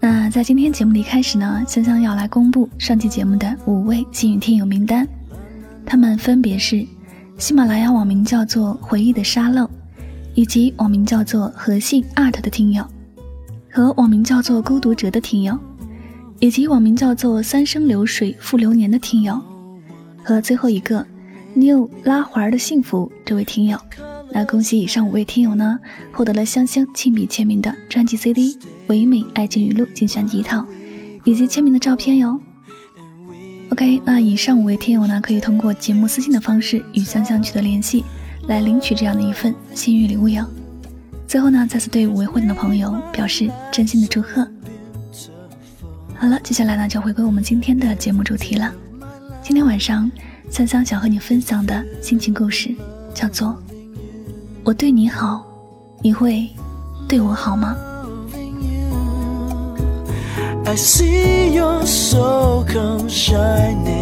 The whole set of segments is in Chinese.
那在今天节目的开始呢，香香要来公布上期节目的五位幸运听友名单，他们分别是喜马拉雅网名叫做“回忆的沙漏”，以及网名叫做“和信 art” 的听友，和网名叫做“孤独者”的听友，以及网名叫做“三生流水复流年”的听友，和最后一个 “new 拉环的幸福”这位听友。那恭喜以上五位听友呢，获得了香香亲笔签名的专辑 CD《唯美爱情语录》精选集一套，以及签名的照片哟。OK，那以上五位听友呢，可以通过节目私信的方式与香香取得联系，来领取这样的一份幸运礼物哟。最后呢，再次对五位获奖的朋友表示真心的祝贺。好了，接下来呢，就回归我们今天的节目主题了。今天晚上，香香想和你分享的心情故事叫做。我对你好，你会对我好吗？I see your soul come shining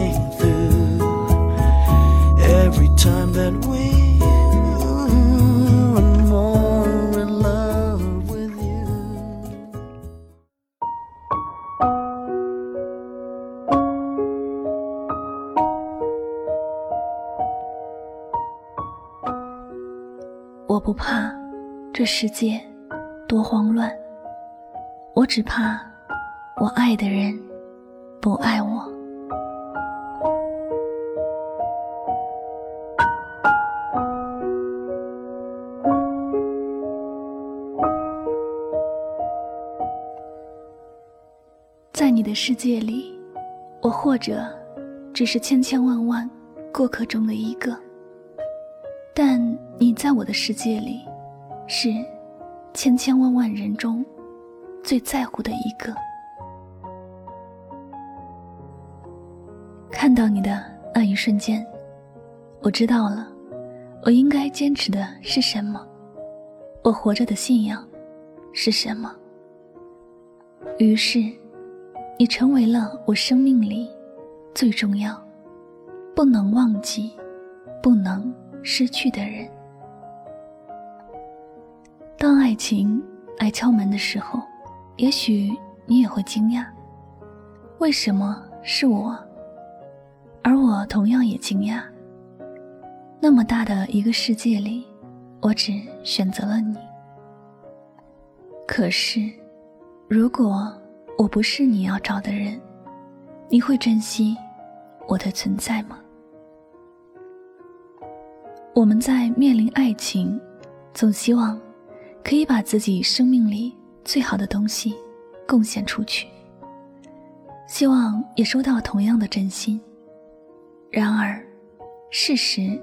这世界多慌乱，我只怕我爱的人不爱我。在你的世界里，我或者只是千千万万过客中的一个。但你在我的世界里，是千千万万人中最在乎的一个。看到你的那一瞬间，我知道了，我应该坚持的是什么，我活着的信仰是什么。于是，你成为了我生命里最重要、不能忘记、不能。失去的人，爱情来敲门的时候，也许你也会惊讶，为什么是我？而我同样也惊讶。那么大的一个世界里，我只选择了你。可是，如果我不是你要找的人，你会珍惜我的存在吗？我们在面临爱情，总希望可以把自己生命里最好的东西贡献出去，希望也收到同样的真心。然而，事实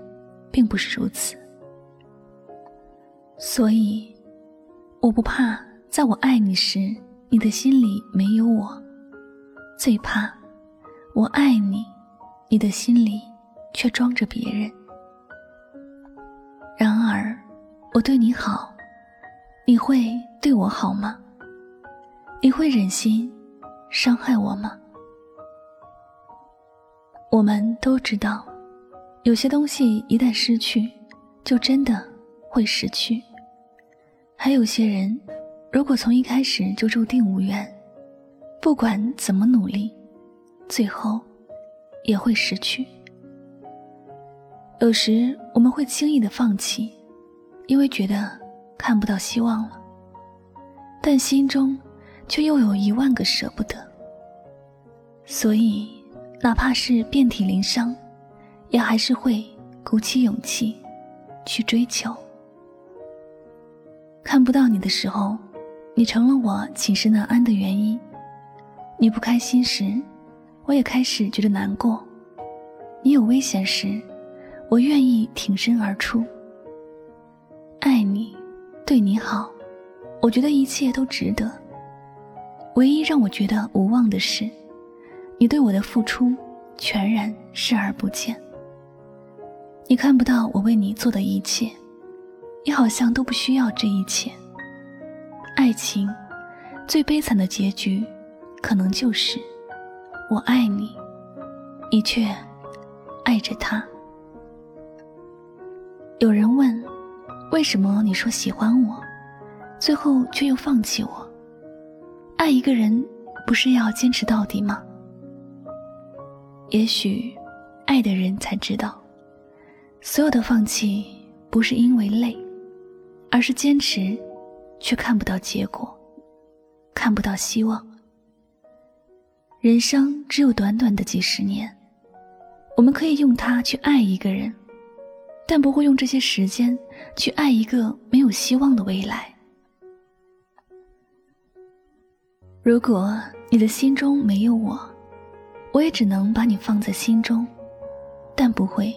并不是如此。所以，我不怕在我爱你时，你的心里没有我；最怕我爱你，你的心里却装着别人。然而，我对你好，你会对我好吗？你会忍心伤害我吗？我们都知道，有些东西一旦失去，就真的会失去；还有些人，如果从一开始就注定无缘，不管怎么努力，最后也会失去。有时我们会轻易的放弃，因为觉得看不到希望了，但心中却又有一万个舍不得。所以，哪怕是遍体鳞伤，也还是会鼓起勇气去追求。看不到你的时候，你成了我寝食难安的原因。你不开心时，我也开始觉得难过；你有危险时，我愿意挺身而出。爱你，对你好，我觉得一切都值得。唯一让我觉得无望的是，你对我的付出全然视而不见。你看不到我为你做的一切，你好像都不需要这一切。爱情最悲惨的结局，可能就是我爱你，你却爱着他。有人问，为什么你说喜欢我，最后却又放弃我？爱一个人，不是要坚持到底吗？也许，爱的人才知道，所有的放弃不是因为累，而是坚持。却看不到结果，看不到希望。人生只有短短的几十年，我们可以用它去爱一个人，但不会用这些时间去爱一个没有希望的未来。如果你的心中没有我，我也只能把你放在心中，但不会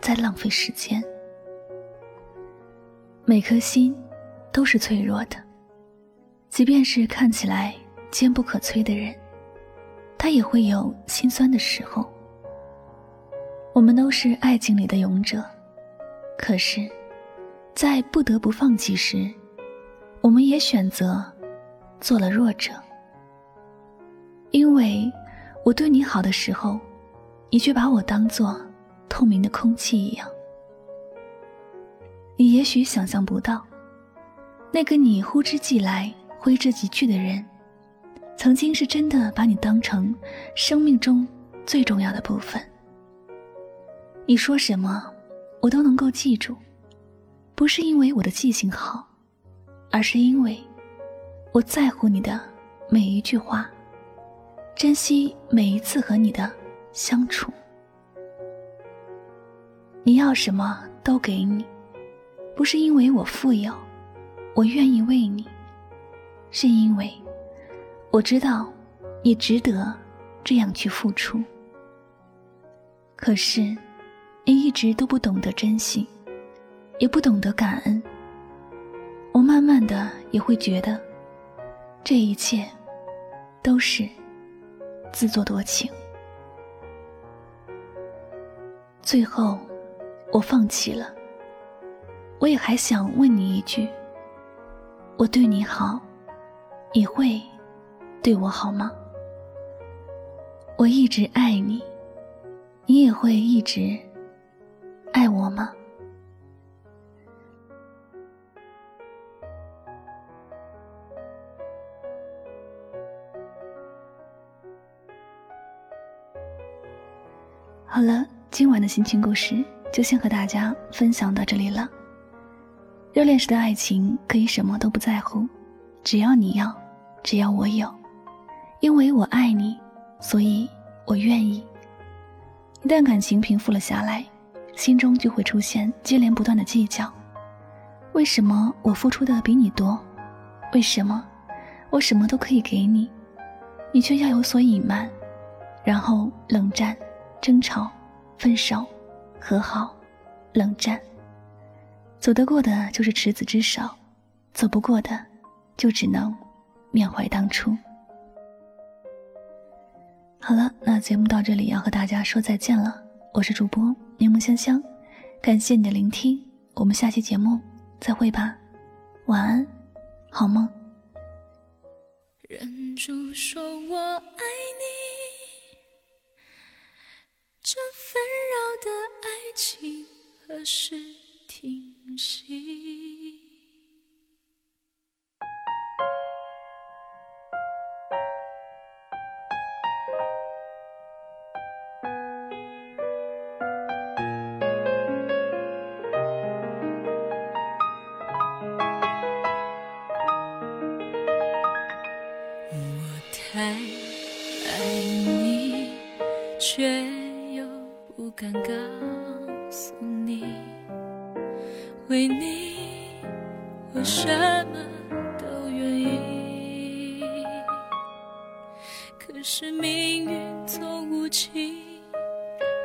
再浪费时间。每颗心。都是脆弱的，即便是看起来坚不可摧的人，他也会有心酸的时候。我们都是爱情里的勇者，可是，在不得不放弃时，我们也选择做了弱者。因为我对你好的时候，你却把我当做透明的空气一样。你也许想象不到。那个你呼之即来、挥之即去的人，曾经是真的把你当成生命中最重要的部分。你说什么，我都能够记住，不是因为我的记性好，而是因为我在乎你的每一句话，珍惜每一次和你的相处。你要什么都给你，不是因为我富有。我愿意为你，是因为我知道你值得这样去付出。可是，你一直都不懂得珍惜，也不懂得感恩。我慢慢的也会觉得，这一切都是自作多情。最后，我放弃了。我也还想问你一句。我对你好，你会对我好吗？我一直爱你，你也会一直好了，今晚的心情故事就先和大家分享到这里了。热恋时的爱情可以什么都不在乎，只要你要，只要我有，因为我爱你，所以我愿意。一旦感情平复了下来，心中就会出现接连不断的计较：为什么我付出的比你多？为什么我什么都可以给你，你却要有所隐瞒？然后冷战、争吵、分手、和好、冷战。走得过的就是执子之手，走不过的，就只能缅怀当初。好了，那节目到这里要和大家说再见了。我是主播柠檬香香，感谢你的聆听，我们下期节目再会吧，晚安，好梦。忍住说我爱你，这纷扰的爱情何时？停息。我太爱你，却不敢告诉你。为你，我什么都愿意。可是命运总无情，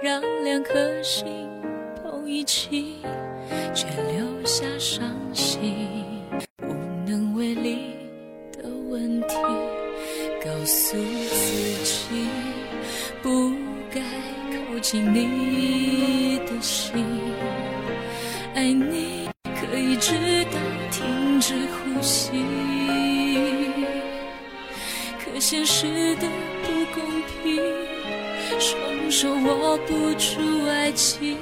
让两颗心碰一起，却留下伤心，无能为力的问题，告诉自己靠近你的心，爱你可以直到停止呼吸，可现实的不公平，双手握不住爱情。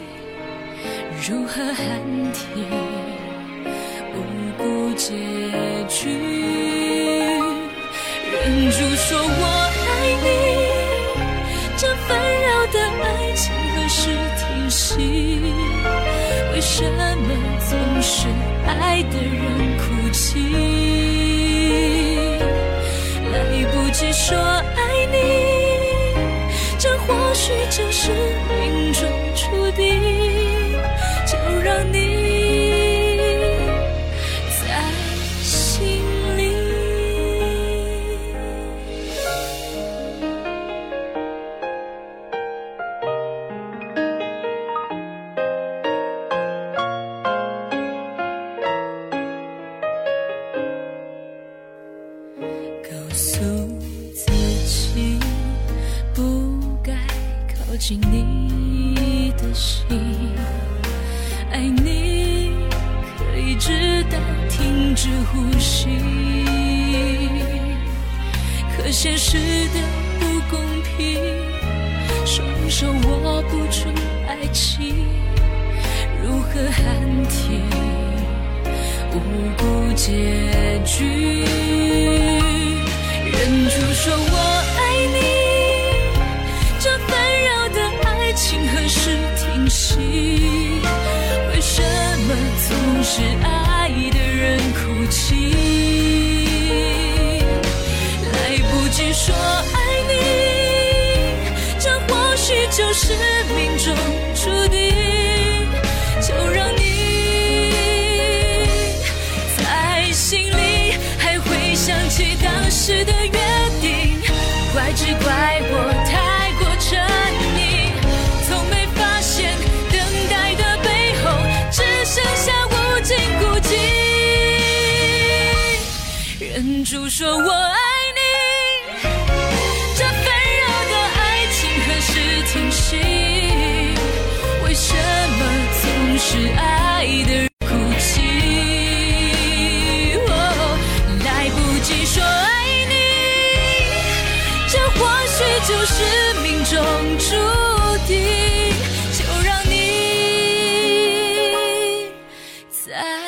如何喊停无辜结局？忍住说我爱你，什么总是爱的人哭泣？来不及说爱你，这或许就是告诉自己不该靠近你的心。爱你可以直到停止呼吸，可现实的不公平，双手握不住爱情，如何喊停无辜结局？是爱的人哭泣？来不及说爱你，这或许就是命中注定。就让你在心里还会想起当时的说我爱你。这纷扰的爱情何时停息为什么总是爱的哭泣。来不及说爱你。这或许就是命中注定就让你在。